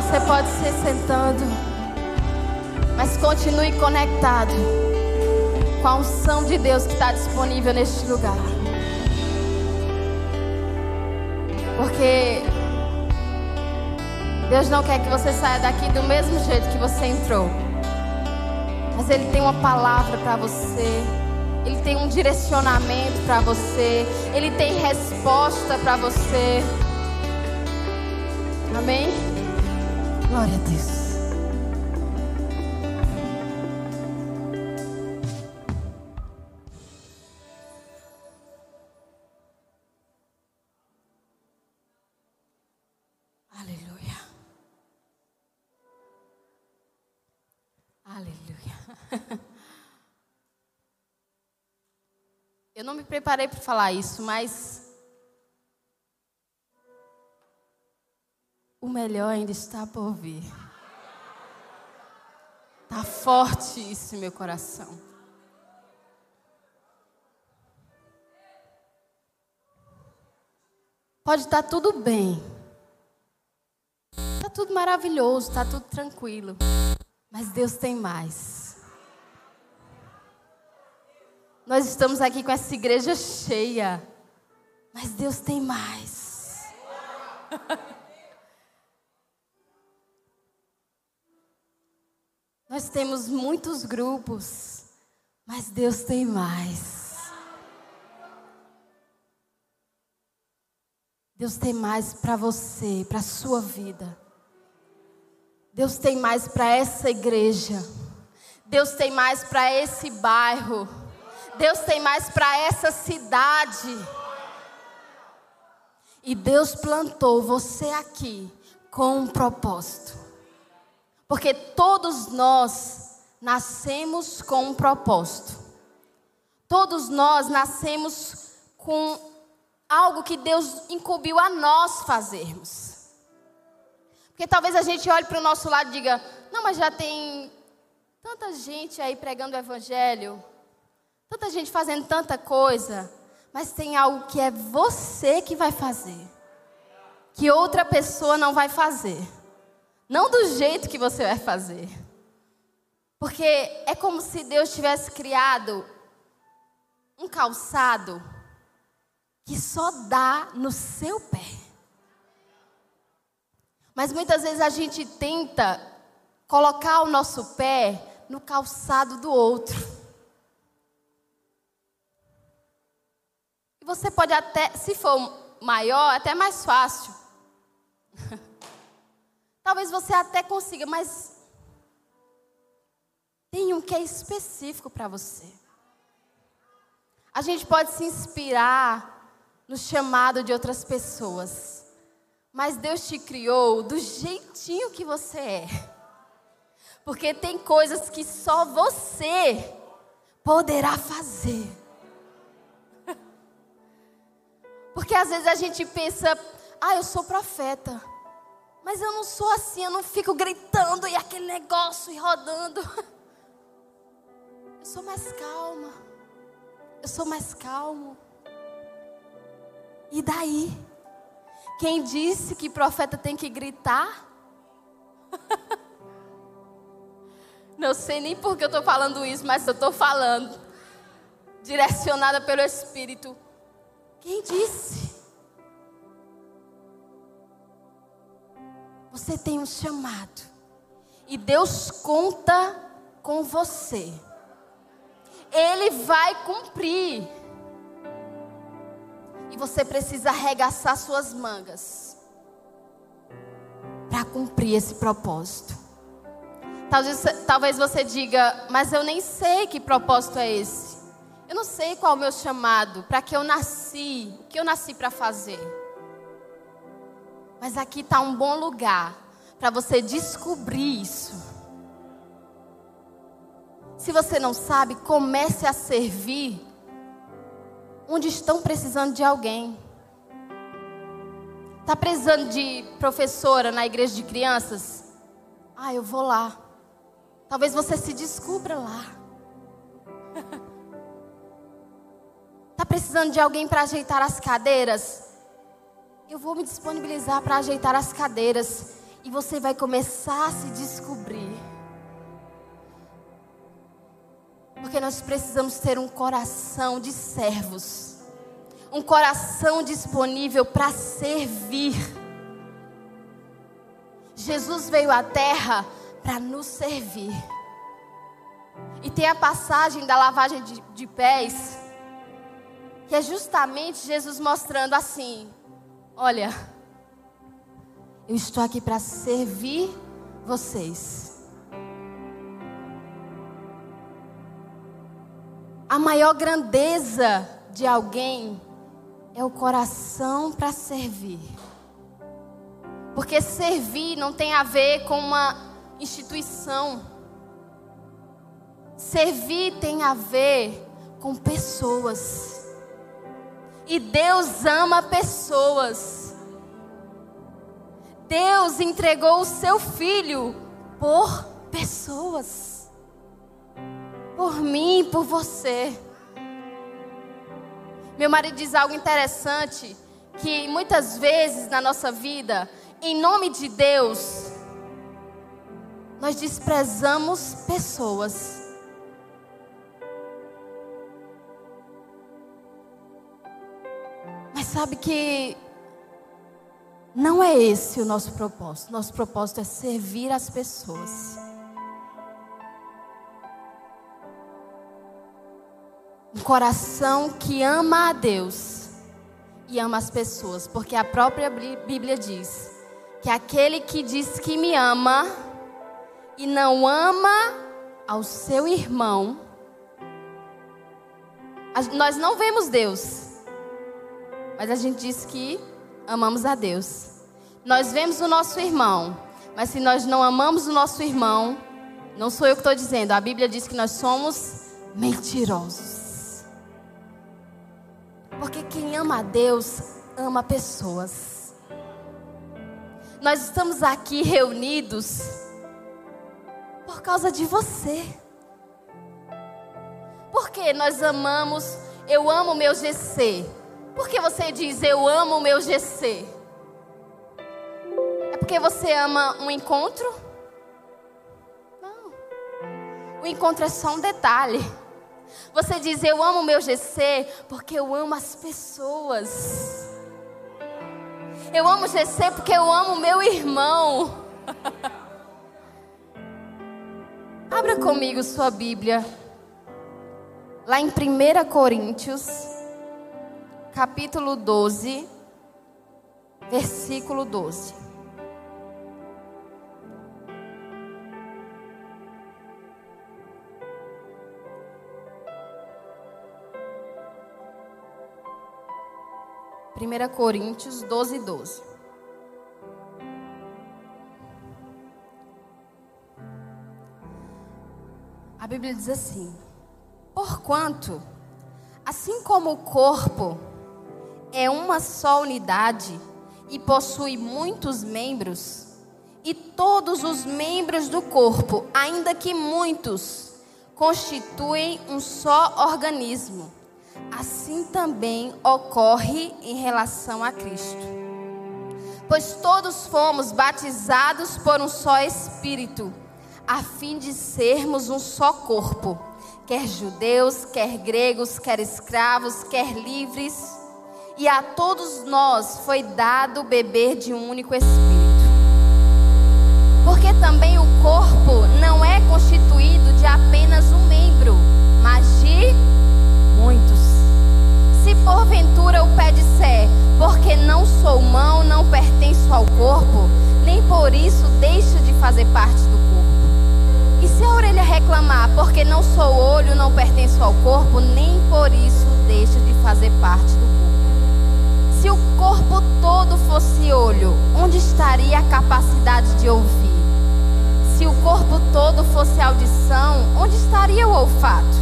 Você pode ser sentando, mas continue conectado com a unção de Deus que está disponível neste lugar. Porque Deus não quer que você saia daqui do mesmo jeito que você entrou. Mas Ele tem uma palavra para você. Ele tem um direcionamento para você. Ele tem resposta para você. Amém? Glória a Deus. Eu não me preparei para falar isso, mas o melhor ainda está por vir. Tá forte isso meu coração. Pode estar tudo bem. Tá tudo maravilhoso, tá tudo tranquilo. Mas Deus tem mais. Nós estamos aqui com essa igreja cheia. Mas Deus tem mais. Nós temos muitos grupos, mas Deus tem mais. Deus tem mais para você, para sua vida. Deus tem mais para essa igreja. Deus tem mais para esse bairro. Deus tem mais para essa cidade. E Deus plantou você aqui com um propósito. Porque todos nós nascemos com um propósito. Todos nós nascemos com algo que Deus incumbiu a nós fazermos. Porque talvez a gente olhe para o nosso lado e diga: não, mas já tem tanta gente aí pregando o Evangelho, tanta gente fazendo tanta coisa, mas tem algo que é você que vai fazer, que outra pessoa não vai fazer. Não do jeito que você vai fazer. Porque é como se Deus tivesse criado um calçado que só dá no seu pé. Mas muitas vezes a gente tenta colocar o nosso pé no calçado do outro. E você pode até, se for maior, até mais fácil. Talvez você até consiga, mas tem um que é específico para você. A gente pode se inspirar no chamado de outras pessoas, mas Deus te criou do jeitinho que você é. Porque tem coisas que só você poderá fazer. Porque às vezes a gente pensa, ah, eu sou profeta. Mas eu não sou assim, eu não fico gritando e aquele negócio e rodando. Eu sou mais calma. Eu sou mais calmo. E daí? Quem disse que profeta tem que gritar? Não sei nem por que eu estou falando isso, mas eu estou falando. Direcionada pelo Espírito. Quem disse? Você tem um chamado. E Deus conta com você. Ele vai cumprir. E você precisa arregaçar suas mangas para cumprir esse propósito. Talvez, talvez você diga, mas eu nem sei que propósito é esse. Eu não sei qual é o meu chamado, para que eu nasci, o que eu nasci para fazer. Mas aqui está um bom lugar para você descobrir isso. Se você não sabe, comece a servir onde estão precisando de alguém. Está precisando de professora na igreja de crianças? Ah, eu vou lá. Talvez você se descubra lá. Está precisando de alguém para ajeitar as cadeiras? eu vou me disponibilizar para ajeitar as cadeiras e você vai começar a se descobrir. Porque nós precisamos ter um coração de servos, um coração disponível para servir. Jesus veio à terra para nos servir. E tem a passagem da lavagem de, de pés, que é justamente Jesus mostrando assim: Olha, eu estou aqui para servir vocês. A maior grandeza de alguém é o coração para servir. Porque servir não tem a ver com uma instituição. Servir tem a ver com pessoas. E Deus ama pessoas. Deus entregou o seu filho por pessoas. Por mim, por você. Meu marido diz algo interessante que muitas vezes na nossa vida, em nome de Deus, nós desprezamos pessoas. Mas sabe que não é esse o nosso propósito. Nosso propósito é servir as pessoas. Um coração que ama a Deus e ama as pessoas, porque a própria Bíblia diz que aquele que diz que me ama e não ama ao seu irmão, nós não vemos Deus, mas a gente diz que amamos a Deus. Nós vemos o nosso irmão, mas se nós não amamos o nosso irmão, não sou eu que estou dizendo, a Bíblia diz que nós somos mentirosos. Porque quem ama a Deus, ama pessoas. Nós estamos aqui reunidos por causa de você. Porque nós amamos, eu amo meu GC. Por que você diz eu amo o meu GC? É porque você ama um encontro? Não. O encontro é só um detalhe. Você diz eu amo o meu GC porque eu amo as pessoas. Eu amo o GC porque eu amo o meu irmão. Abra comigo sua Bíblia. Lá em 1 Coríntios capítulo 12, versículo 12. Primeira Coríntios 12, 12. A Bíblia diz assim: Porquanto, assim como o corpo é uma só unidade e possui muitos membros, e todos os membros do corpo, ainda que muitos, constituem um só organismo. Assim também ocorre em relação a Cristo. Pois todos fomos batizados por um só Espírito, a fim de sermos um só corpo, quer judeus, quer gregos, quer escravos, quer livres e a todos nós foi dado beber de um único Espírito. Porque também o corpo não é constituído de apenas um membro, mas de muitos. Se porventura o pé disser, porque não sou mão, não pertenço ao corpo, nem por isso deixo de fazer parte do corpo. E se a orelha reclamar, porque não sou olho, não pertenço ao corpo, nem por isso deixo de fazer parte do corpo. Se o corpo todo fosse olho, onde estaria a capacidade de ouvir? Se o corpo todo fosse audição, onde estaria o olfato?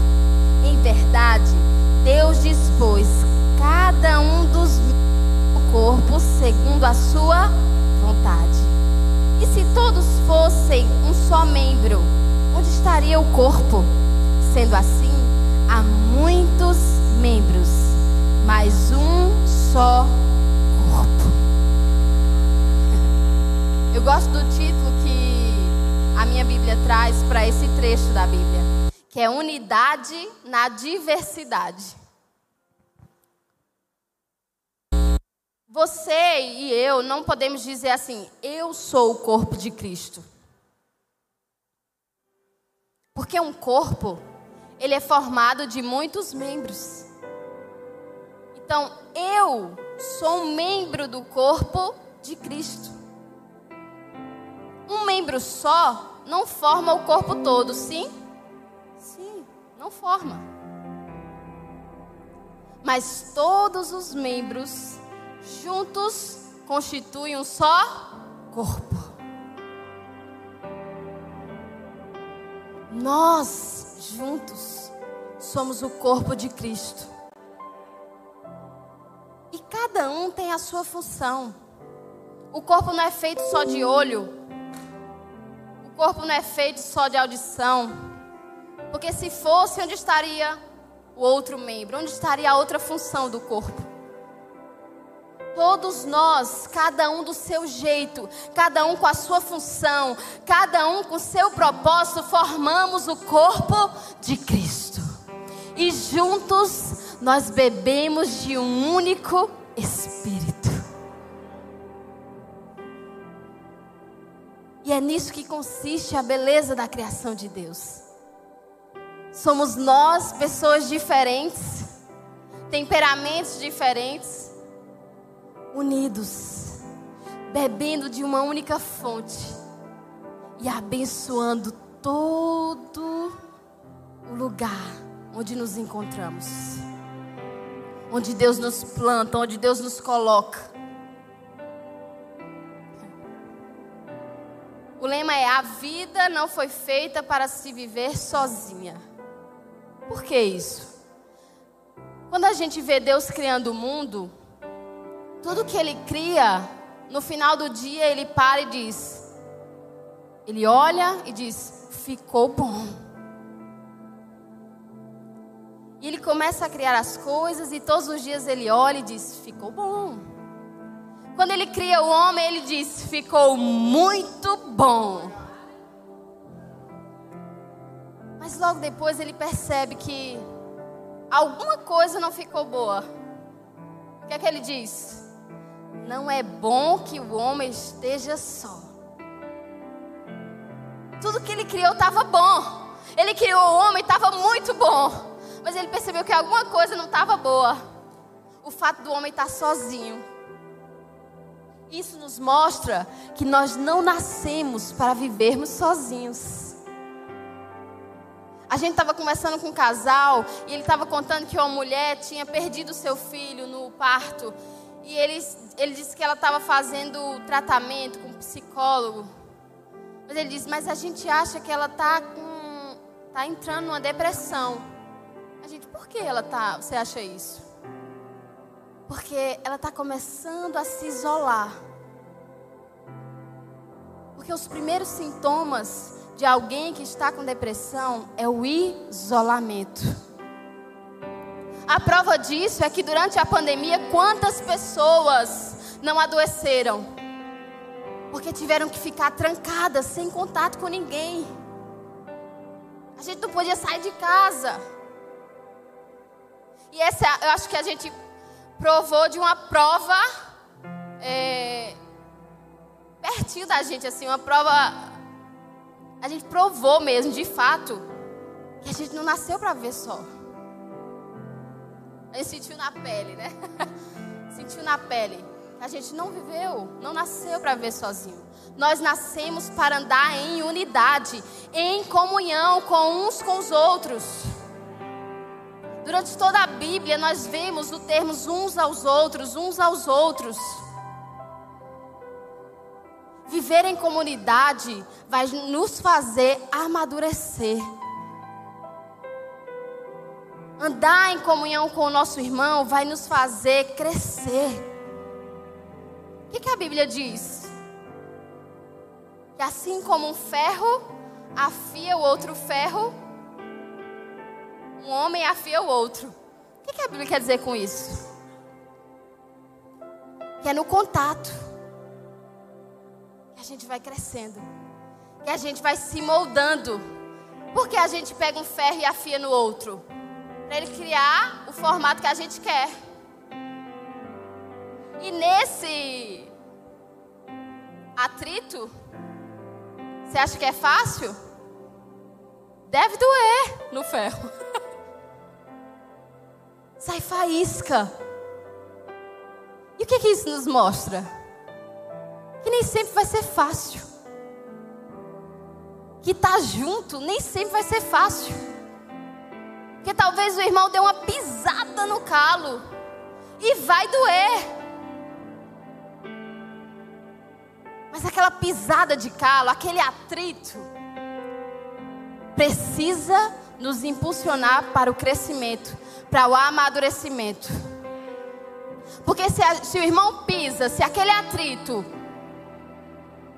Em verdade, Deus dispôs cada um dos do corpo segundo a sua vontade. E se todos fossem um só membro, onde estaria o corpo? Sendo assim, há muitos membros, mas um só corpo. Eu gosto do título que a minha Bíblia traz para esse trecho da Bíblia, que é Unidade na Diversidade. Você e eu não podemos dizer assim, eu sou o corpo de Cristo. Porque um corpo, ele é formado de muitos membros. Então, eu sou um membro do corpo de Cristo. Um membro só não forma o corpo todo, sim? Sim, não forma. Mas todos os membros juntos constituem um só corpo. Nós juntos somos o corpo de Cristo. E cada um tem a sua função. O corpo não é feito só de olho. O corpo não é feito só de audição. Porque se fosse, onde estaria o outro membro? Onde estaria a outra função do corpo? Todos nós, cada um do seu jeito, cada um com a sua função, cada um com o seu propósito, formamos o corpo de Cristo. E juntos nós bebemos de um único Espírito. E é nisso que consiste a beleza da criação de Deus. Somos nós, pessoas diferentes, temperamentos diferentes unidos, bebendo de uma única fonte e abençoando todo o lugar onde nos encontramos. Onde Deus nos planta, onde Deus nos coloca. O lema é: a vida não foi feita para se viver sozinha. Por que isso? Quando a gente vê Deus criando o mundo, tudo que ele cria, no final do dia ele para e diz: Ele olha e diz: Ficou bom. Começa a criar as coisas e todos os dias ele olha e diz: Ficou bom. Quando ele cria o homem, ele diz: Ficou muito bom. Mas logo depois ele percebe que alguma coisa não ficou boa. O que é que ele diz? Não é bom que o homem esteja só. Tudo que ele criou estava bom. Ele criou o homem, estava muito bom. Mas ele percebeu que alguma coisa não estava boa. O fato do homem estar sozinho. Isso nos mostra que nós não nascemos para vivermos sozinhos. A gente estava conversando com um casal e ele estava contando que uma mulher tinha perdido seu filho no parto e ele, ele disse que ela estava fazendo tratamento com um psicólogo. Mas ele disse, mas a gente acha que ela está tá entrando numa depressão. A gente, por que ela tá? Você acha isso? Porque ela está começando a se isolar. Porque os primeiros sintomas de alguém que está com depressão é o isolamento. A prova disso é que durante a pandemia, quantas pessoas não adoeceram? Porque tiveram que ficar trancadas, sem contato com ninguém. A gente não podia sair de casa. E essa, eu acho que a gente provou de uma prova é, pertinho da gente, assim, uma prova. A gente provou mesmo, de fato, que a gente não nasceu para ver só. A gente sentiu na pele, né? sentiu na pele. A gente não viveu, não nasceu para viver sozinho. Nós nascemos para andar em unidade, em comunhão com uns com os outros. Durante toda a Bíblia, nós vemos o termos uns aos outros, uns aos outros. Viver em comunidade vai nos fazer amadurecer. Andar em comunhão com o nosso irmão vai nos fazer crescer. O que, que a Bíblia diz? Que assim como um ferro afia o outro ferro, um homem afia o outro. O que, a Bíblia quer dizer com isso? Que é no contato. que a gente vai crescendo, que a gente vai se moldando. Porque a gente pega um ferro e afia no outro, para ele criar o formato que a gente quer. E nesse atrito, você acha que é fácil? Deve doer no ferro. Sai faísca. E o que, que isso nos mostra? Que nem sempre vai ser fácil. Que estar tá junto nem sempre vai ser fácil. Porque talvez o irmão dê uma pisada no calo e vai doer. Mas aquela pisada de calo, aquele atrito, precisa nos impulsionar para o crescimento, para o amadurecimento. Porque se, a, se o irmão pisa, se aquele atrito,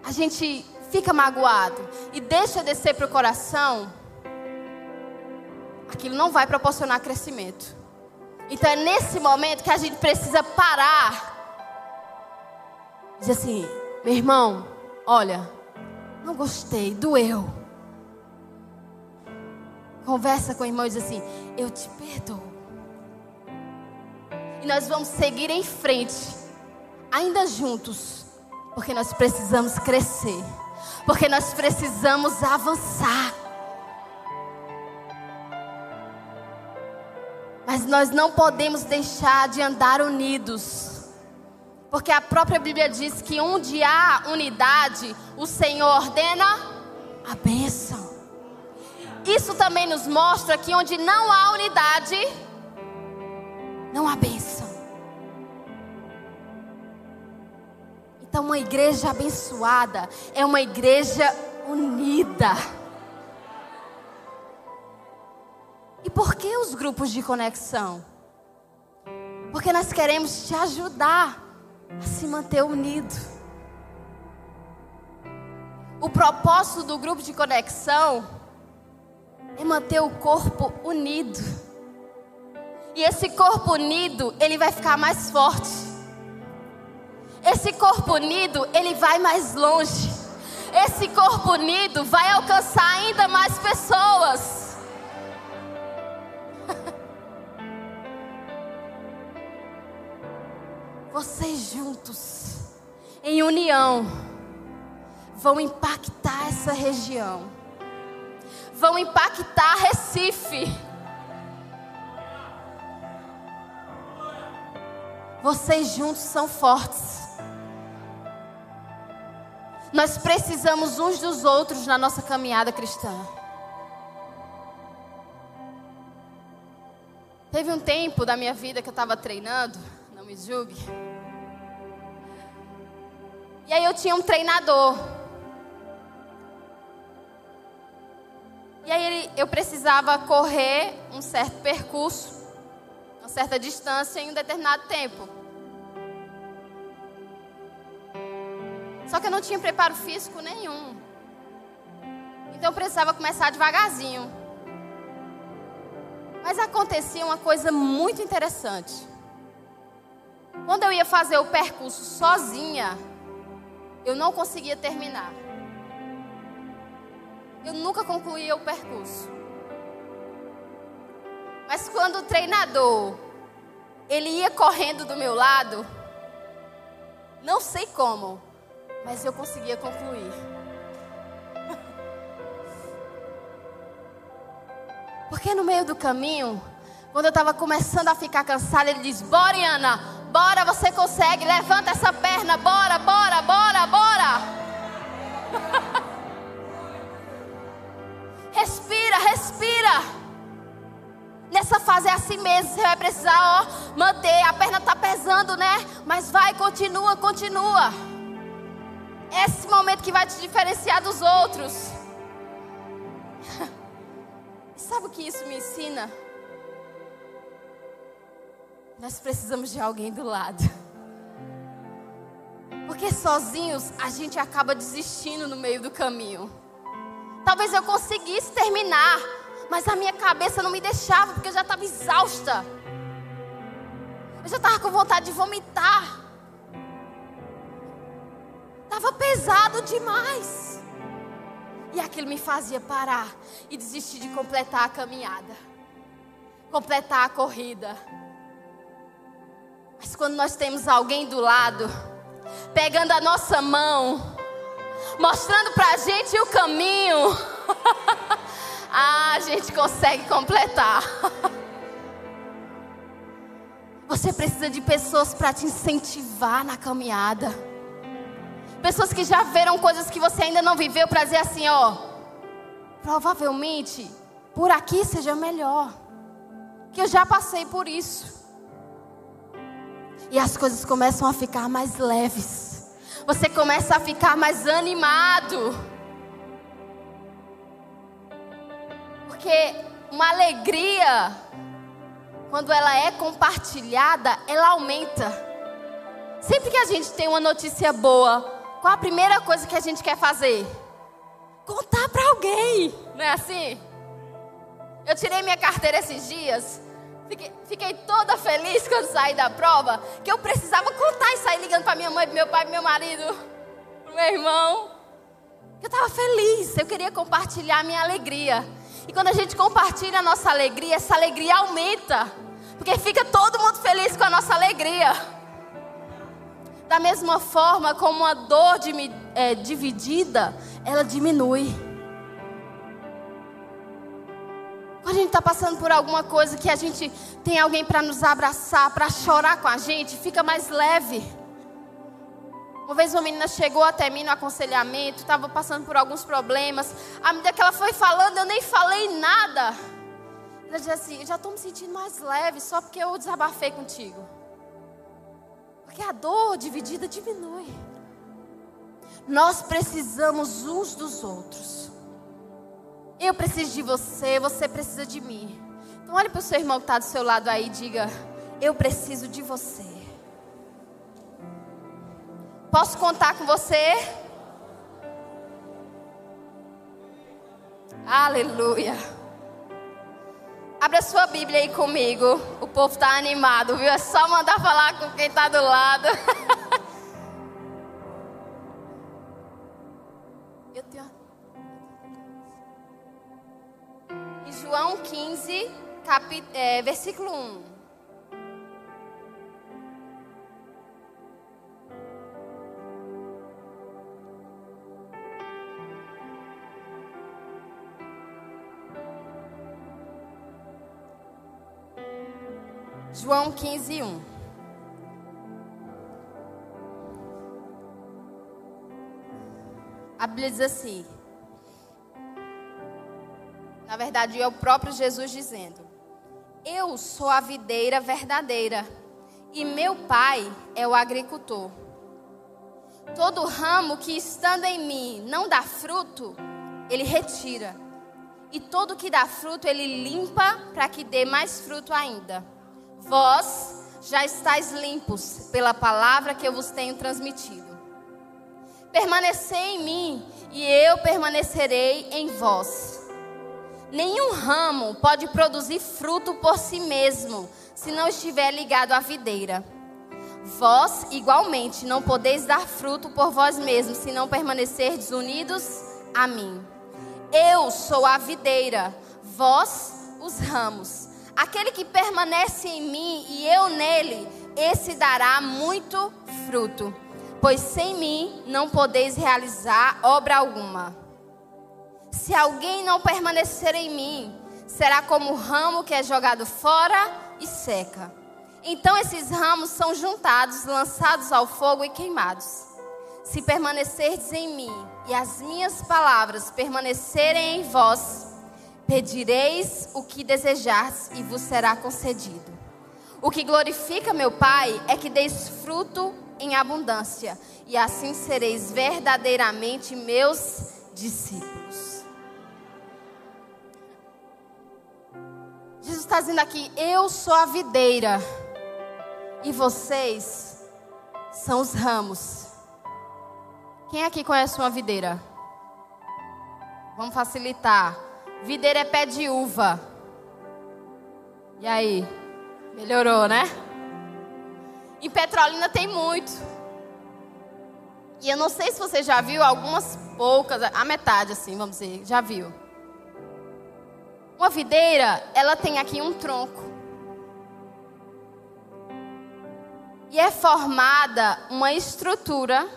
a gente fica magoado e deixa descer para o coração, aquilo não vai proporcionar crescimento. Então é nesse momento que a gente precisa parar. Dizer assim, meu irmão, olha, não gostei, doeu. Conversa com o irmão e diz assim: Eu te perdoo. E nós vamos seguir em frente, ainda juntos, porque nós precisamos crescer, porque nós precisamos avançar. Mas nós não podemos deixar de andar unidos. Porque a própria Bíblia diz que onde há unidade, o Senhor ordena a bênção. Isso também nos mostra que onde não há unidade, não há bênção. Então, uma igreja abençoada é uma igreja unida. E por que os grupos de conexão? Porque nós queremos te ajudar a se manter unido. O propósito do grupo de conexão é manter o corpo unido. E esse corpo unido, ele vai ficar mais forte. Esse corpo unido, ele vai mais longe. Esse corpo unido vai alcançar ainda mais pessoas. vocês juntos, em união, vão impactar essa região, vão impactar Recife. Vocês juntos são fortes. Nós precisamos uns dos outros na nossa caminhada cristã. Teve um tempo da minha vida que eu estava treinando me julgue. E aí eu tinha um treinador. E aí eu precisava correr um certo percurso, certa distância em um determinado tempo. Só que eu não tinha preparo físico nenhum. Então eu precisava começar devagarzinho. Mas acontecia uma coisa muito interessante. Quando eu ia fazer o percurso sozinha, eu não conseguia terminar. Eu nunca concluía o percurso. Mas quando o treinador ele ia correndo do meu lado, não sei como, mas eu conseguia concluir. Porque no meio do caminho, quando eu estava começando a ficar cansada, ele diz: Bora, Ana, Bora, você consegue. Levanta essa perna. Bora, bora, bora, bora. respira, respira. Nessa fase é assim mesmo. Você vai precisar, ó, manter. A perna está pesando, né? Mas vai, continua, continua. Esse momento que vai te diferenciar dos outros. Sabe o que isso me ensina? Nós precisamos de alguém do lado. Porque sozinhos a gente acaba desistindo no meio do caminho. Talvez eu conseguisse terminar, mas a minha cabeça não me deixava, porque eu já estava exausta. Eu já estava com vontade de vomitar. Estava pesado demais. E aquilo me fazia parar e desistir de completar a caminhada, completar a corrida. Mas quando nós temos alguém do lado, pegando a nossa mão, mostrando para a gente o caminho, ah, a gente consegue completar. Você precisa de pessoas para te incentivar na caminhada. Pessoas que já viram coisas que você ainda não viveu para dizer assim, ó, provavelmente por aqui seja melhor. Que eu já passei por isso. E as coisas começam a ficar mais leves. Você começa a ficar mais animado. Porque uma alegria, quando ela é compartilhada, ela aumenta. Sempre que a gente tem uma notícia boa, qual a primeira coisa que a gente quer fazer? Contar para alguém, não é assim? Eu tirei minha carteira esses dias, fiquei, fiquei, toda feliz quando saí da prova, que eu precisava contar e sair ligando para minha mãe, pro meu pai, pro meu marido, pro meu irmão. Eu estava feliz, eu queria compartilhar minha alegria. E quando a gente compartilha a nossa alegria, essa alegria aumenta, porque fica todo mundo feliz com a nossa alegria. Da mesma forma como a dor de, é, dividida, ela diminui. Quando a gente está passando por alguma coisa que a gente tem alguém para nos abraçar, para chorar com a gente, fica mais leve. Uma vez uma menina chegou até mim no aconselhamento, estava passando por alguns problemas. À medida que ela foi falando, eu nem falei nada. Ela disse assim: Eu já estou me sentindo mais leve só porque eu desabafei contigo. Porque a dor dividida diminui. Nós precisamos uns dos outros. Eu preciso de você, você precisa de mim. Então olhe para o seu irmão que está do seu lado aí e diga: Eu preciso de você. Posso contar com você? Aleluia. Abra sua Bíblia aí comigo. O povo está animado, viu? É só mandar falar com quem está do lado. Eu tenho... João 15, capit... É, versículo 1. João 15, 1. A Bíblia diz assim. Na verdade, é o próprio Jesus dizendo: Eu sou a videira verdadeira e meu pai é o agricultor. Todo ramo que estando em mim não dá fruto, ele retira. E todo que dá fruto, ele limpa para que dê mais fruto ainda. Vós já estáis limpos pela palavra que eu vos tenho transmitido. Permanecei em mim e eu permanecerei em vós. Nenhum ramo pode produzir fruto por si mesmo, se não estiver ligado à videira. Vós, igualmente, não podeis dar fruto por vós mesmos, se não permanecerdes unidos a mim. Eu sou a videira, vós os ramos. Aquele que permanece em mim e eu nele, esse dará muito fruto, pois sem mim não podeis realizar obra alguma. Se alguém não permanecer em mim, será como o ramo que é jogado fora e seca. Então esses ramos são juntados, lançados ao fogo e queimados. Se permanecerdes em mim e as minhas palavras permanecerem em vós, Pedireis o que desejares e vos será concedido. O que glorifica meu Pai é que deis fruto em abundância, e assim sereis verdadeiramente meus discípulos. Jesus está dizendo aqui: Eu sou a videira, e vocês são os ramos. Quem aqui conhece uma videira? Vamos facilitar. Videira é pé de uva. E aí? Melhorou, né? Em Petrolina tem muito. E eu não sei se você já viu algumas poucas, a metade assim, vamos dizer, já viu. Uma videira, ela tem aqui um tronco. E é formada uma estrutura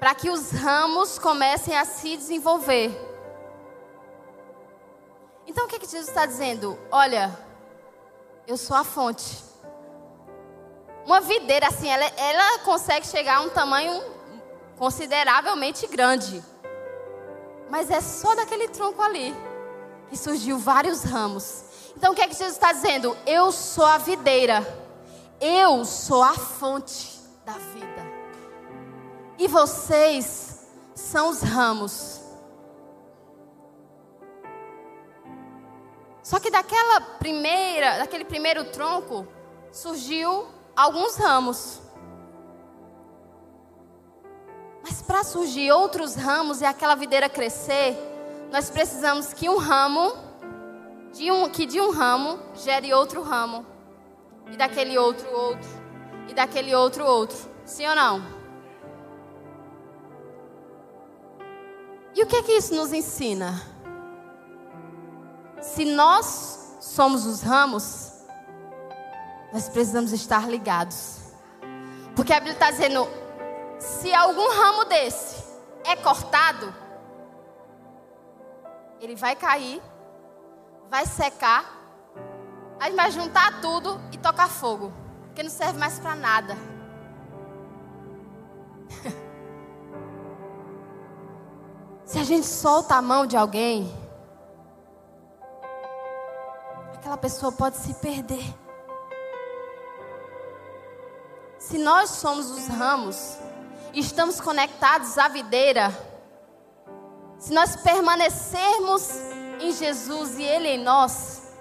para que os ramos comecem a se desenvolver. Então o que, que Jesus está dizendo? Olha, eu sou a fonte. Uma videira assim, ela, ela consegue chegar a um tamanho consideravelmente grande. Mas é só daquele tronco ali que surgiu vários ramos. Então o que é que Jesus está dizendo? Eu sou a videira. Eu sou a fonte da vida. E vocês são os ramos. Só que daquela primeira, daquele primeiro tronco, surgiu alguns ramos. Mas para surgir outros ramos e aquela videira crescer, nós precisamos que um ramo, de um, que de um ramo gere outro ramo. E daquele outro, outro. E daquele outro, outro. Sim ou não? E o que é que isso nos ensina? Se nós somos os ramos, nós precisamos estar ligados. Porque a Bíblia está dizendo: se algum ramo desse é cortado, ele vai cair, vai secar, aí vai juntar tudo e tocar fogo, porque não serve mais para nada. Se a gente solta a mão de alguém, aquela pessoa pode se perder. Se nós somos os ramos, estamos conectados à videira, se nós permanecermos em Jesus e Ele em nós,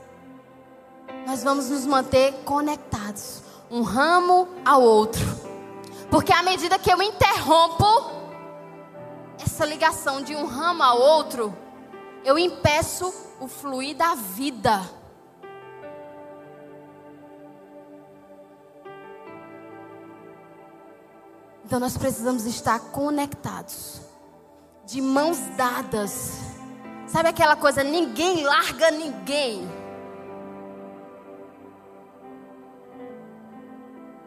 nós vamos nos manter conectados, um ramo ao outro. Porque à medida que eu interrompo essa ligação de um ramo ao outro, eu impeço o fluir da vida. Então nós precisamos estar conectados, de mãos dadas. Sabe aquela coisa, ninguém larga ninguém.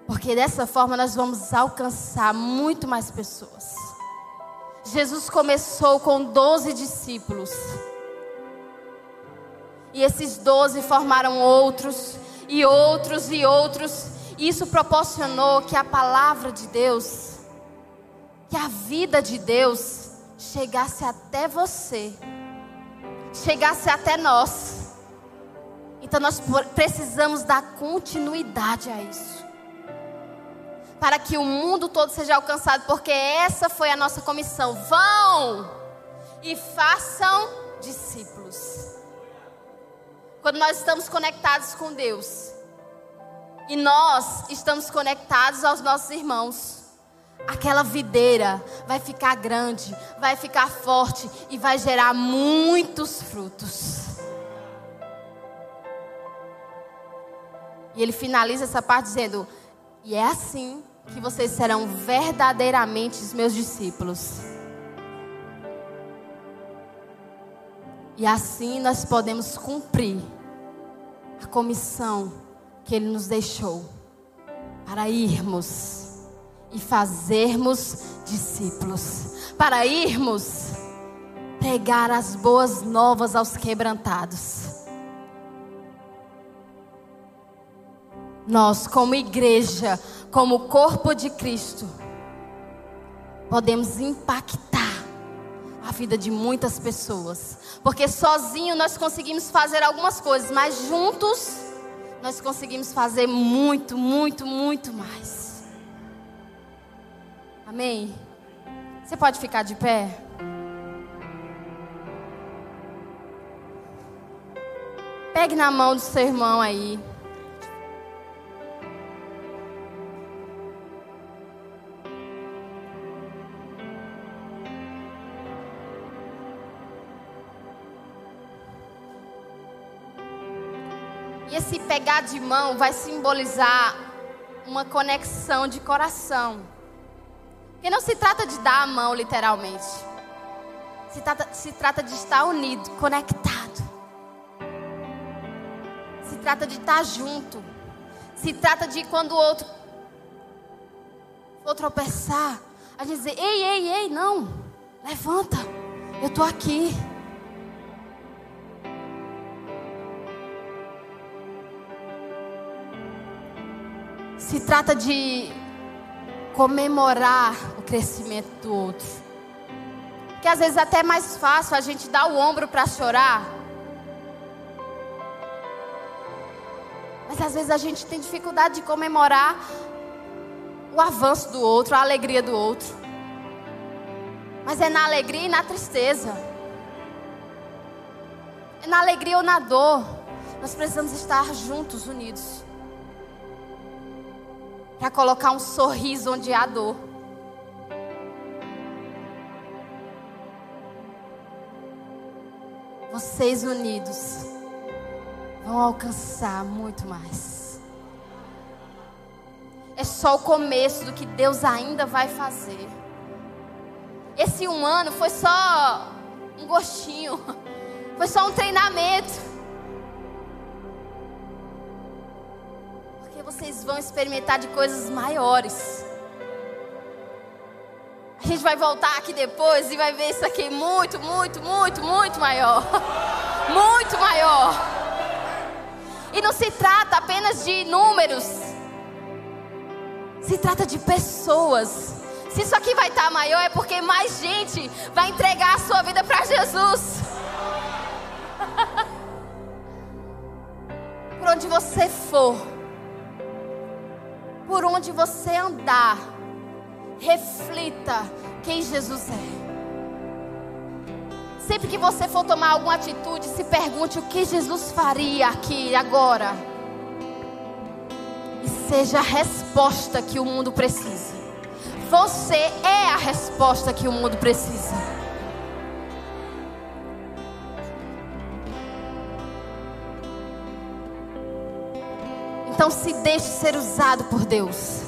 Porque dessa forma nós vamos alcançar muito mais pessoas. Jesus começou com 12 discípulos. E esses 12 formaram outros, e outros, e outros. E isso proporcionou que a palavra de Deus que a vida de Deus chegasse até você, chegasse até nós. Então nós precisamos dar continuidade a isso. Para que o mundo todo seja alcançado, porque essa foi a nossa comissão. Vão e façam discípulos. Quando nós estamos conectados com Deus, e nós estamos conectados aos nossos irmãos, aquela videira vai ficar grande, vai ficar forte e vai gerar muitos frutos. E ele finaliza essa parte dizendo: E é assim que vocês serão verdadeiramente os meus discípulos. E assim nós podemos cumprir a comissão que ele nos deixou para irmos e fazermos discípulos, para irmos pregar as boas novas aos quebrantados. Nós, como igreja, como corpo de Cristo, podemos impactar a vida de muitas pessoas, porque sozinho nós conseguimos fazer algumas coisas, mas juntos nós conseguimos fazer muito, muito, muito mais. Amém? Você pode ficar de pé? Pegue na mão do seu irmão aí. E esse pegar de mão vai simbolizar uma conexão de coração. Porque não se trata de dar a mão, literalmente. Se trata, se trata de estar unido, conectado. Se trata de estar junto. Se trata de quando o outro for tropeçar, a gente dizer: ei, ei, ei, não, levanta, eu estou aqui. Se trata de comemorar o crescimento do outro. Que às vezes é até mais fácil a gente dar o ombro para chorar. Mas às vezes a gente tem dificuldade de comemorar o avanço do outro, a alegria do outro. Mas é na alegria e na tristeza. É na alegria ou na dor. Nós precisamos estar juntos, unidos para colocar um sorriso onde há dor. Vocês unidos vão alcançar muito mais. É só o começo do que Deus ainda vai fazer. Esse um ano foi só um gostinho, foi só um treinamento. Vocês vão experimentar de coisas maiores. A gente vai voltar aqui depois e vai ver isso aqui muito, muito, muito, muito maior. Muito maior. E não se trata apenas de números. Se trata de pessoas. Se isso aqui vai estar maior é porque mais gente vai entregar a sua vida para Jesus. Por onde você for por onde você andar, reflita quem Jesus é. Sempre que você for tomar alguma atitude, se pergunte o que Jesus faria aqui, agora. E seja a resposta que o mundo precisa. Você é a resposta que o mundo precisa. Então se deixe ser usado por Deus.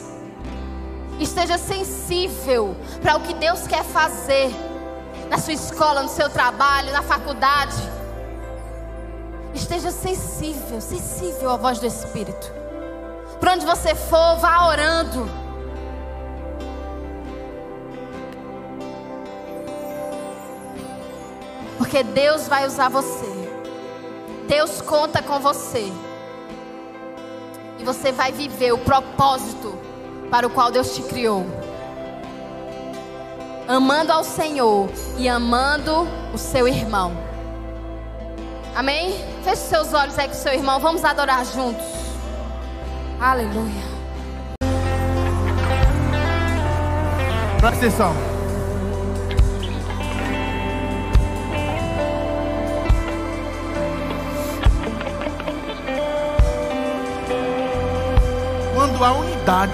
Esteja sensível para o que Deus quer fazer na sua escola, no seu trabalho, na faculdade. Esteja sensível, sensível à voz do Espírito. Para onde você for, vá orando. Porque Deus vai usar você. Deus conta com você. E você vai viver o propósito para o qual Deus te criou. Amando ao Senhor e amando o seu irmão. Amém? Feche seus olhos aí com o seu irmão. Vamos adorar juntos. Aleluia. Presta atenção. A unidade.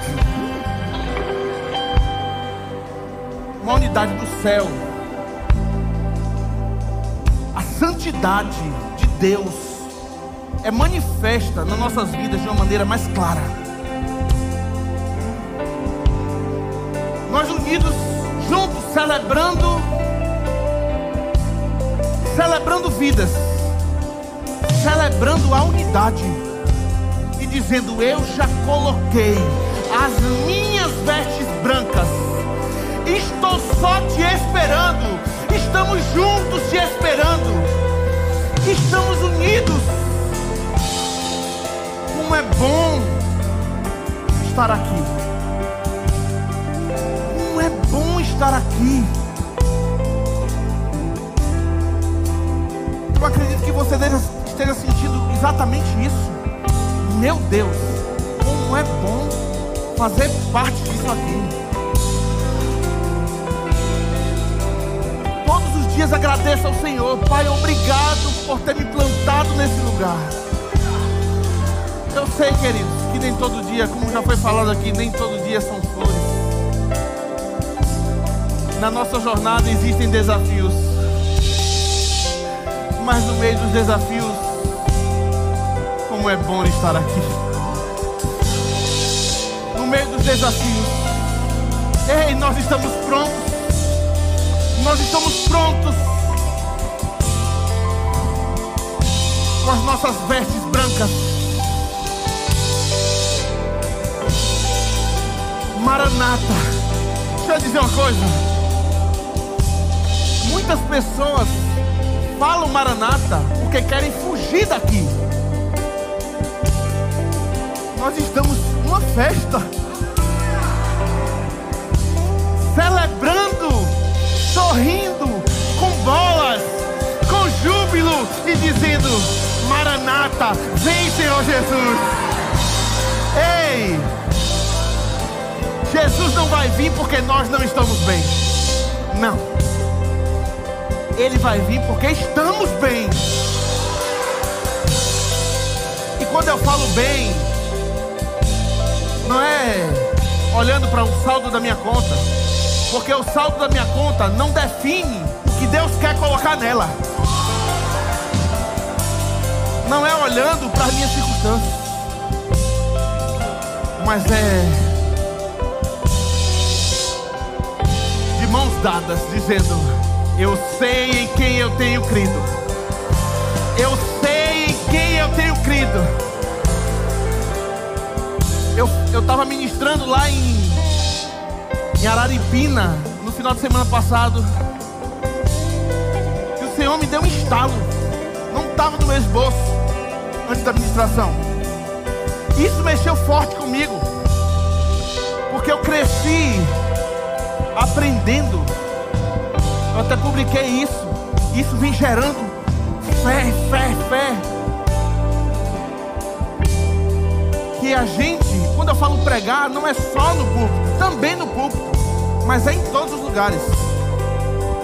Uma unidade do céu. A santidade de Deus é manifesta nas nossas vidas de uma maneira mais clara. Nós unidos, juntos, celebrando, celebrando vidas, celebrando a unidade dizendo: Eu já coloquei as minhas vestes brancas, estou só te esperando, estamos juntos te esperando, estamos unidos. Como é bom estar aqui, como é bom estar aqui. Eu acredito que você esteja sentindo exatamente isso. Meu Deus, como é bom fazer parte disso aqui. Todos os dias agradeço ao Senhor, Pai, obrigado por ter me plantado nesse lugar. Eu sei, queridos, que nem todo dia, como já foi falado aqui, nem todo dia são flores. Na nossa jornada existem desafios. Mas no meio dos desafios, como é bom estar aqui. No meio dos desafios, Ei, nós estamos prontos. Nós estamos prontos. Com as nossas vestes brancas. Maranata. Deixa eu dizer uma coisa. Muitas pessoas falam Maranata porque querem fugir daqui. Nós estamos numa festa, celebrando, sorrindo, com bolas, com júbilo e dizendo: Maranata, vem Senhor Jesus. Ei, Jesus não vai vir porque nós não estamos bem. Não. Ele vai vir porque estamos bem. E quando eu falo bem, não é olhando para o saldo da minha conta, porque o saldo da minha conta não define o que Deus quer colocar nela. Não é olhando para as minhas circunstâncias, mas é de mãos dadas, dizendo: Eu sei em quem eu tenho crido. Eu sei em quem eu tenho crido eu eu estava ministrando lá em, em Araripina no final de semana passado. E o Senhor me deu um estalo. Não estava no meu esboço antes da ministração. Isso mexeu forte comigo. Porque eu cresci aprendendo. Eu até publiquei isso. Isso vem gerando fé, fé, fé. que a gente, quando eu falo pregar, não é só no púlpito, também no púlpito, mas é em todos os lugares.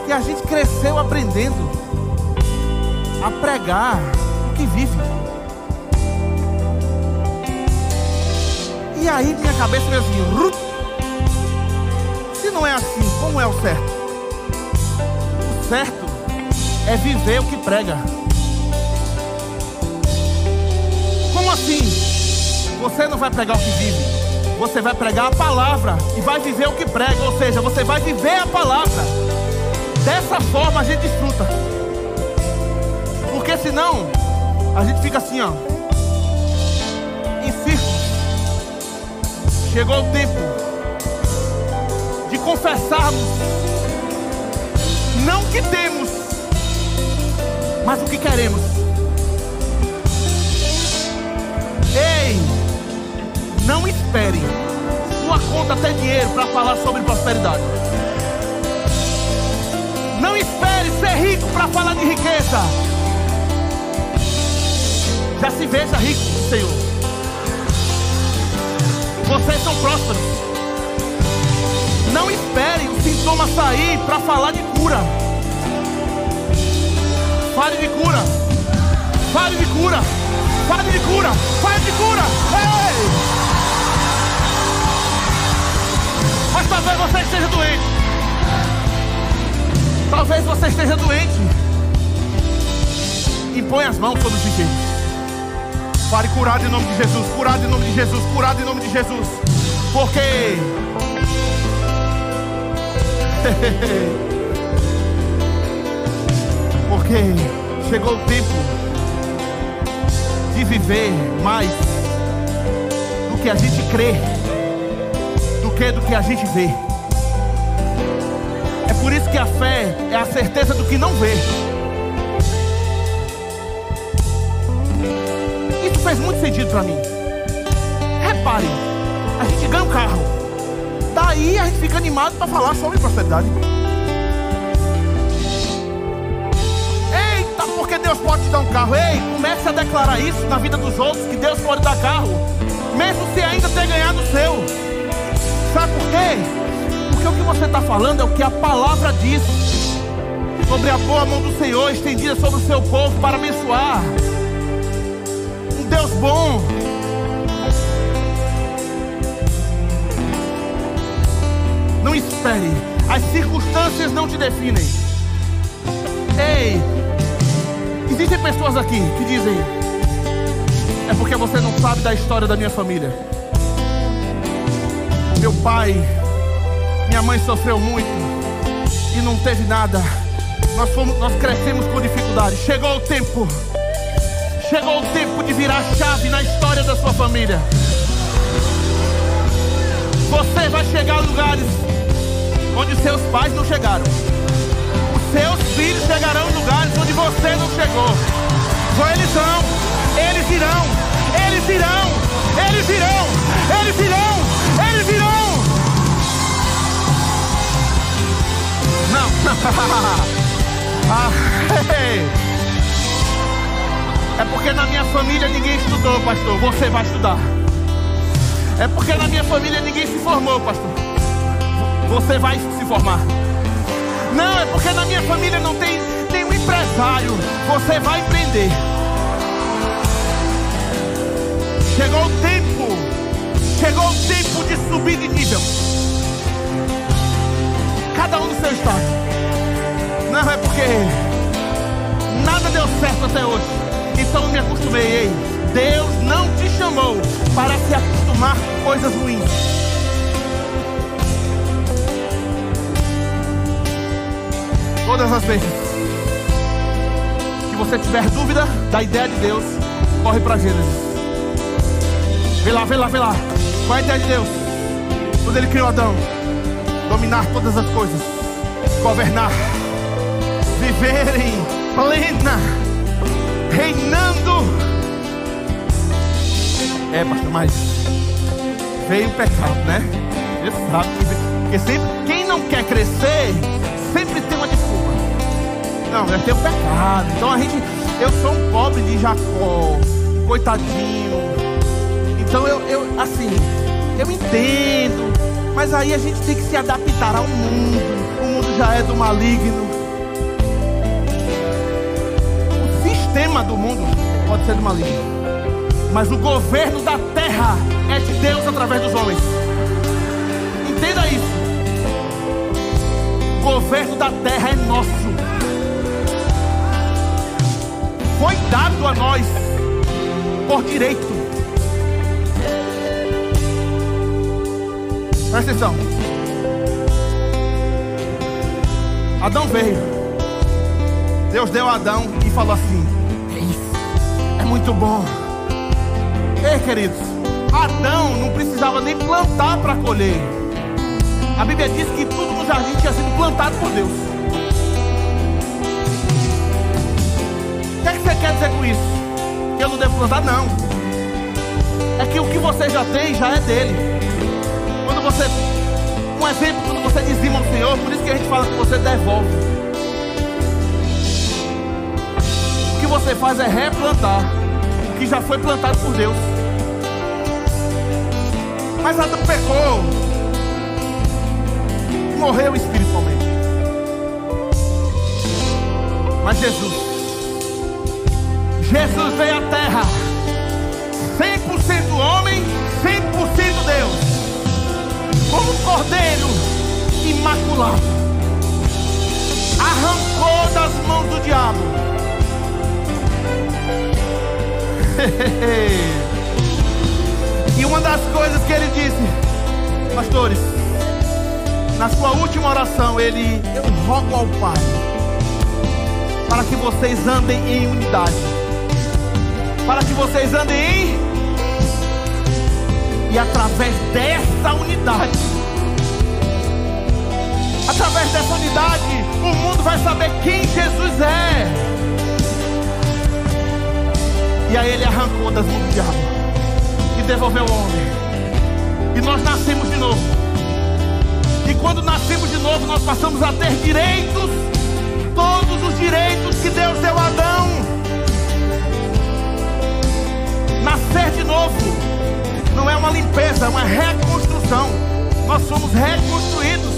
Que a gente cresceu aprendendo a pregar o que vive. E aí minha cabeça veio assim, se não é assim, como é o certo? O certo é viver o que prega. Como assim? Você não vai pregar o que vive, você vai pregar a palavra e vai viver o que prega, ou seja, você vai viver a palavra. Dessa forma a gente desfruta. Porque senão a gente fica assim, ó, em. Chegou o tempo de confessarmos não que temos, mas o que queremos. Ei! Não espere sua conta ter dinheiro para falar sobre prosperidade. Não espere ser rico para falar de riqueza. Já se veja rico, Senhor. Vocês são prósperos. Não espere o sintoma sair para falar de cura. Fale de cura. Fale de cura. Fale de cura. Fale de cura. Ei! Mas talvez você esteja doente. Talvez você esteja doente. Impõe as mãos sobre os enfermos. Fale curado em nome de Jesus, curado em nome de Jesus, curado em nome de Jesus. Porque Porque chegou o tempo de viver mais do que a gente crê do que a gente vê. É por isso que a fé é a certeza do que não vê. Isso faz muito sentido para mim. Repare, a gente ganha um carro. Daí a gente fica animado para falar sobre prosperidade. Eita, porque Deus pode te dar um carro. Ei, comece a declarar isso na vida dos outros, que Deus pode dar carro. Mesmo se ainda ter ganhado o seu. Sabe por quê? Porque o que você está falando é o que a palavra diz sobre a boa mão do Senhor estendida sobre o seu povo para abençoar. Um Deus bom. Não espere, as circunstâncias não te definem. Ei, existem pessoas aqui que dizem: é porque você não sabe da história da minha família meu pai Minha mãe sofreu muito e não teve nada. Nós, fomos, nós crescemos com dificuldade. Chegou o tempo. Chegou o tempo de virar chave na história da sua família. Você vai chegar a lugares onde seus pais não chegaram. Os seus filhos chegarão em lugares onde você não chegou. Ou eles vão, eles irão, eles irão, eles irão, eles irão, ah, É porque na minha família ninguém estudou, pastor. Você vai estudar. É porque na minha família ninguém se formou, pastor. Você vai se formar. Não, é porque na minha família não tem nenhum empresário. Você vai empreender. Chegou o tempo. Chegou o tempo de subir de nível. Cada um no seu estado. Não é porque nada deu certo até hoje. Então me acostumei. Ei, Deus não te chamou para se acostumar com coisas ruins. Todas as vezes que você tiver dúvida da ideia de Deus, corre para Gênesis. Vê lá, vê lá, vê lá. Qual é a ideia de Deus? Quando ele criou Adão, dominar todas as coisas, governar, viver em plena, reinando. É, mas veio o pecado, né? Você sabe que porque sempre quem não quer crescer sempre tem uma desculpa. Não, é ter o pecado. Então a gente, eu sou um pobre de Jacó, coitadinho. Então eu, eu assim, eu entendo, mas aí a gente tem que se adaptar ao mundo. O mundo já é do maligno. Sistema do mundo pode ser maligno. Mas o governo da terra é de Deus através dos homens. Entenda isso. O governo da terra é nosso. Foi dado a nós por direito. Presta atenção. Adão veio. Deus deu a Adão e falou assim: muito bom. Ei, queridos, Adão não precisava nem plantar para colher. A Bíblia diz que tudo no jardim tinha sido plantado por Deus. O que, é que você quer dizer com isso? Que eu não devo plantar? Não. É que o que você já tem já é dele. Quando você. Um exemplo, quando você dizima ao Senhor, por isso que a gente fala que você devolve. O que você faz é replantar que já foi plantado por Deus. Mas Adão pecou. Morreu espiritualmente. Mas Jesus, Jesus veio à terra, 100% homem, 100% Deus, como um cordeiro imaculado, arrancou das mãos do diabo. E uma das coisas que ele disse, pastores, na sua última oração, ele, eu rogo ao Pai, para que vocês andem em unidade, para que vocês andem em, e através dessa unidade, através dessa unidade, o mundo vai saber quem Jesus é. E aí ele arrancou das mãos do diabo devolveu ao homem. E nós nascemos de novo. E quando nascemos de novo, nós passamos a ter direitos, todos os direitos que Deus deu a Adão. Nascer de novo não é uma limpeza, é uma reconstrução. Nós somos reconstruídos.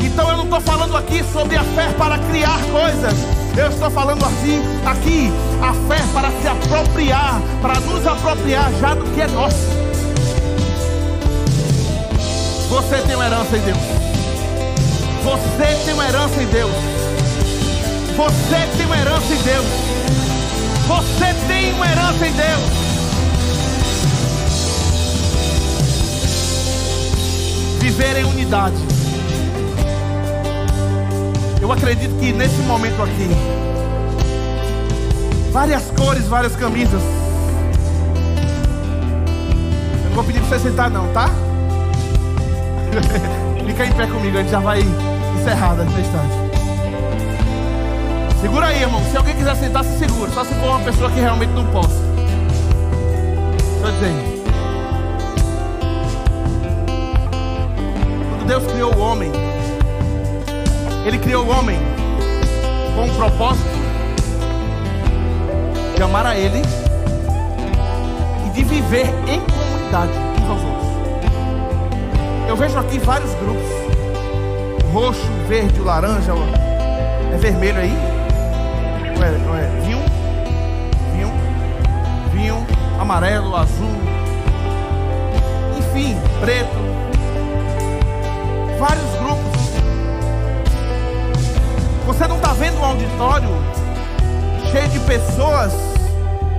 Então eu não estou falando aqui sobre a fé para criar coisas. Eu estou falando assim, aqui, a fé para se apropriar, para nos apropriar já do que é nosso. Você tem uma herança em Deus. Você tem uma herança em Deus. Você tem uma herança em Deus. Você tem uma herança em Deus. viver em unidade. Eu acredito que nesse momento aqui, várias cores, várias camisas. Eu não vou pedir para você sentar não, tá? Fica em pé comigo, a gente já vai encerrar nesse instante. Segura aí, irmão. Se alguém quiser sentar, se segura. Só se for uma pessoa que realmente não possa. Só dizer. Quando Deus criou o homem, Ele criou o homem com um propósito de amar a Ele e de viver em comunidade uns aos outros. Eu vejo aqui vários grupos: roxo, verde, laranja, é vermelho aí. Não é, não é vinho, vinho, vinho, amarelo, azul, enfim, preto. Vários grupos. Você não está vendo um auditório cheio de pessoas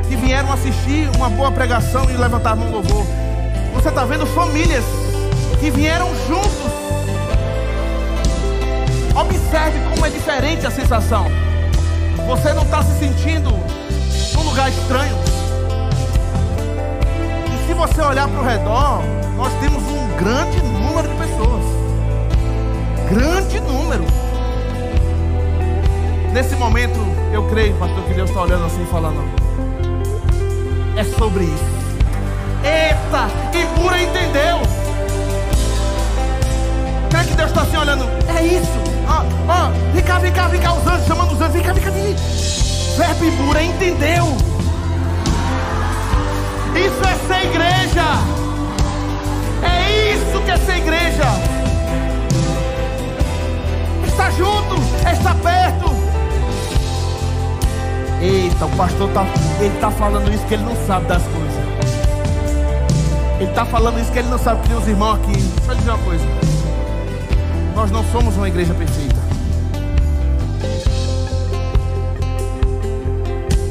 que vieram assistir uma boa pregação e levantar a mão louvor. Você está vendo famílias que vieram juntos. Observe como é diferente a sensação. Você não está se sentindo num lugar estranho. E se você olhar para o redor, nós temos um grande número de pessoas. Grande número. Nesse momento, eu creio, pastor, que Deus está olhando assim e falando: sobre isso. Eita, e pura entendeu. Creio que Deus está assim olhando: É isso. Ó, ó, vem cá, vem cá, vem cá, os anjos, chamando os anjos, vem cá, vem cá, vem. Verbo Ibura entendeu. Isso é ser igreja. É isso que é ser igreja. Está junto, está perto. Eita, o pastor tá, ele está falando isso que ele não sabe das coisas. Ele está falando isso que ele não sabe que tem os irmãos aqui. Deixa eu dizer uma coisa. Nós não somos uma igreja perfeita.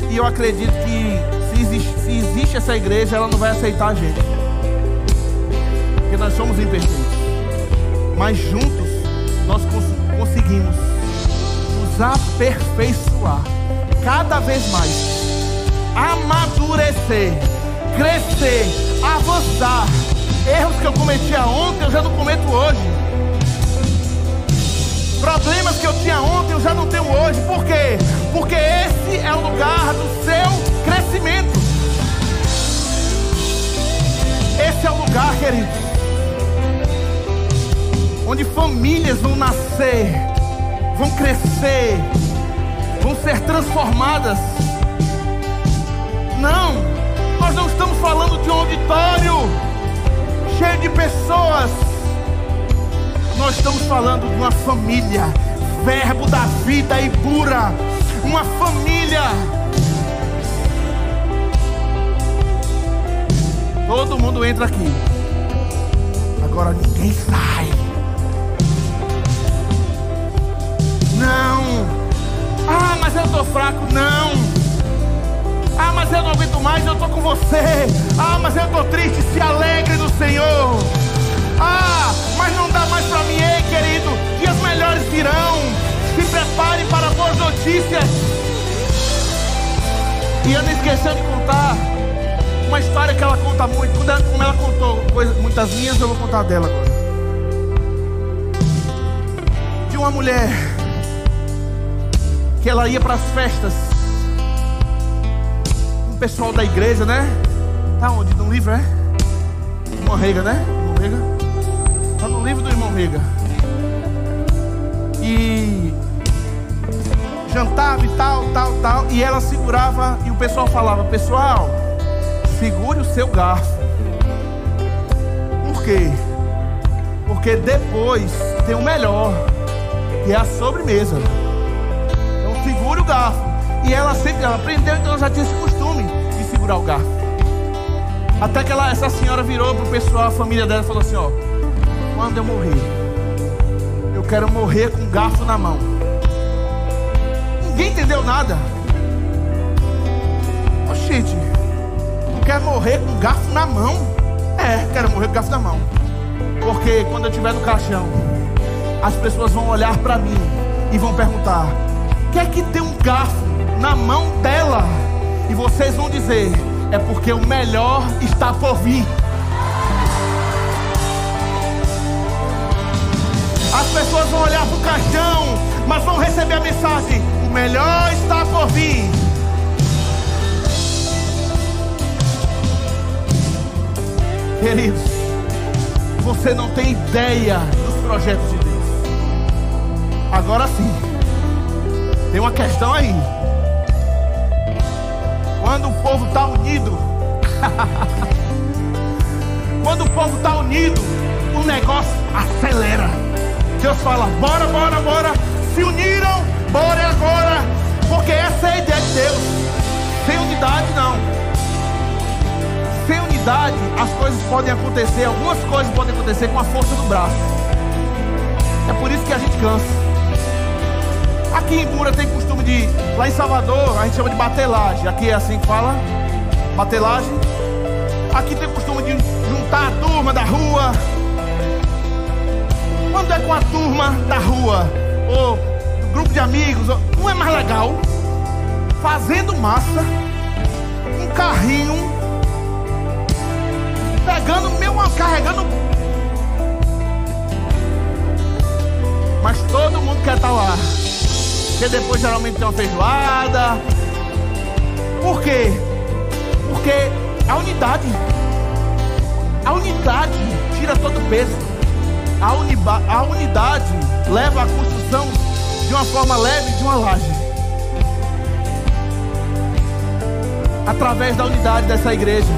E eu acredito que se existe, se existe essa igreja, ela não vai aceitar a gente. Porque nós somos imperfeitos. Mas juntos nós cons conseguimos nos aperfeiçoar cada vez mais. Amadurecer, crescer, avançar. Erros que eu cometia ontem, eu já não cometo hoje. Problemas que eu tinha ontem eu já não tenho hoje. Por quê? Porque esse é o lugar do seu crescimento. Esse é o lugar, queridos, onde famílias vão nascer, vão crescer, vão ser transformadas. Não, nós não estamos falando de um auditório cheio de pessoas nós estamos falando de uma família, verbo da vida e pura, uma família. Todo mundo entra aqui. Agora ninguém sai. Eu estou fraco. Não. Ah, mas eu não aguento mais, eu estou com você. Ah, mas eu estou triste. Se alegre no Senhor. Ah, mas não dá mais para mim, ei querido. Dias melhores virão. Se prepare para boas notícias. E Ana esqueceu de contar uma história que ela conta muito. Como ela contou muitas minhas, eu vou contar dela agora. De uma mulher que ela ia para as festas. Um pessoal da igreja, né? Tá onde? No livro, é? Uma rega, né? Uma rega. Está no livro do irmão Rega. E jantava e tal, tal, tal. E ela segurava e o pessoal falava: Pessoal, segure o seu garfo. Por quê? Porque depois tem o melhor, que é a sobremesa. Garfo. E ela sempre, ela aprendeu, então ela já tinha esse costume de segurar o garfo. Até que ela, essa senhora virou pro pessoal, a família dela, e falou assim: Ó quando eu morrer, eu quero morrer com garfo na mão. Ninguém entendeu nada. Oxente, tu quer morrer com garfo na mão? É, quero morrer com garfo na mão. Porque quando eu estiver no caixão, as pessoas vão olhar para mim e vão perguntar: o que tem um garfo na mão dela? E vocês vão dizer: é porque o melhor está por vir. As pessoas vão olhar para o caixão, mas vão receber a mensagem: o melhor está por vir. Queridos, você não tem ideia dos projetos de Deus. Agora sim, tem uma questão aí. Quando o povo está unido, quando o povo está unido, o negócio acelera. Deus fala: bora, bora, bora. Se uniram, bora agora. Porque essa é a ideia de Deus. Sem unidade, não. Sem unidade, as coisas podem acontecer. Algumas coisas podem acontecer com a força do braço. É por isso que a gente cansa. Aqui em Bura tem costume de. Lá em Salvador, a gente chama de batelagem. Aqui é assim que fala: batelagem. Aqui tem costume de juntar a turma da rua. Quando é com a turma da rua, ou grupo de amigos, não é mais legal? Fazendo massa, um carrinho, pegando meu, carregando. Mas todo mundo quer estar lá. Porque depois geralmente tem uma feijoada. Por quê? Porque a unidade. A unidade tira todo o peso. A, uniba, a unidade leva a construção de uma forma leve de uma laje. Através da unidade dessa igreja,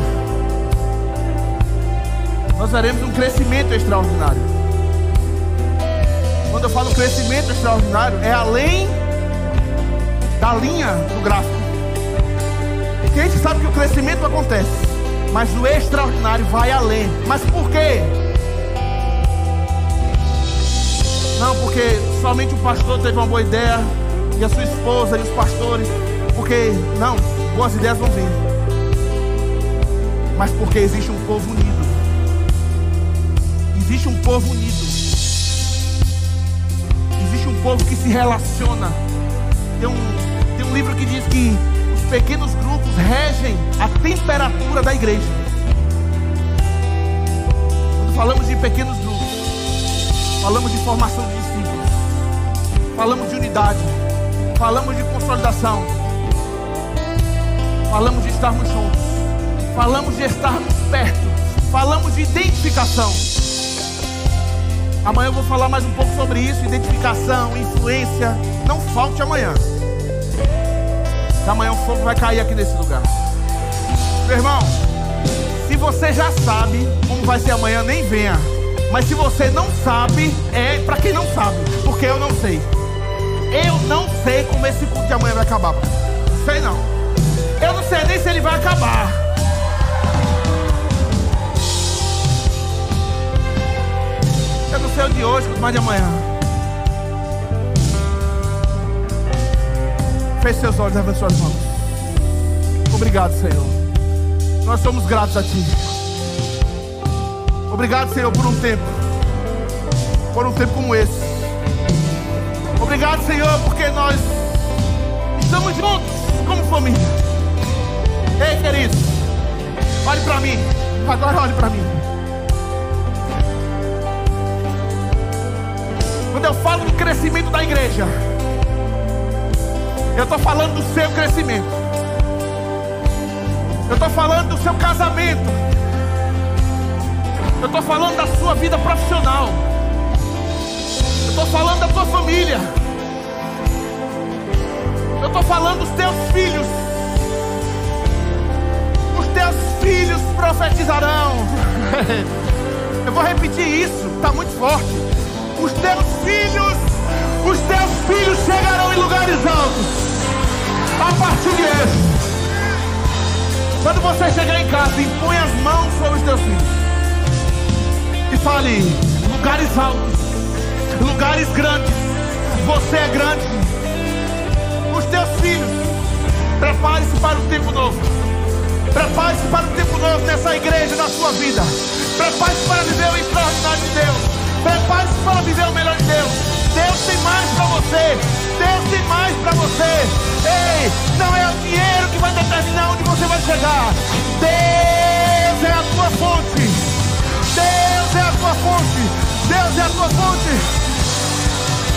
nós veremos um crescimento extraordinário. Quando eu falo crescimento extraordinário, é além da linha do gráfico. Porque a gente sabe que o crescimento acontece, mas o extraordinário vai além. Mas por quê? Não, porque somente o pastor teve uma boa ideia, e a sua esposa e os pastores. Porque, não, boas ideias vão vir. Mas porque existe um povo unido. Existe um povo unido. Existe um povo que se relaciona. Tem um, livro que diz que os pequenos grupos regem a temperatura da igreja. Quando falamos de pequenos grupos, falamos de formação de discípulos, falamos de unidade, falamos de consolidação, falamos de estarmos juntos, falamos de estarmos perto, falamos de identificação. Amanhã eu vou falar mais um pouco sobre isso: identificação, influência. Não falte amanhã. Amanhã o fogo vai cair aqui nesse lugar. Meu irmão, se você já sabe como vai ser amanhã, nem venha. Mas se você não sabe, é para quem não sabe, porque eu não sei. Eu não sei como esse culto de amanhã vai acabar. Não sei não. Eu não sei nem se ele vai acabar. Eu não sei o de hoje, mas de amanhã. Feche seus olhos, levante suas mãos. Obrigado, Senhor. Nós somos gratos a Ti. Obrigado, Senhor, por um tempo. Por um tempo como esse. Obrigado, Senhor, porque nós estamos juntos como família. Ei, querido, olhe para mim. Agora olhe para mim. Quando eu falo do crescimento da igreja, eu estou falando do seu crescimento. Eu estou falando do seu casamento. Eu estou falando da sua vida profissional. Eu estou falando da tua família. Eu estou falando dos teus filhos. Os teus filhos profetizarão. Eu vou repetir isso, está muito forte. Os teus filhos, os teus filhos chegarão em lugares altos a partir de hoje. Quando você chegar em casa, impõe as mãos sobre os teus filhos. E fale, lugares altos, lugares grandes. Você é grande. Os teus filhos, prepare-se para o tempo novo. Prepare-se para o tempo novo nessa igreja, na sua vida. Prepare-se para viver o extraordinário de Deus. Prepare-se para viver o melhor de Deus. Deus tem mais para você. Deus tem mais para você. Ei, não é o dinheiro que vai determinar onde você vai chegar. Deus é a tua fonte. Deus é a tua fonte. Deus é a tua fonte.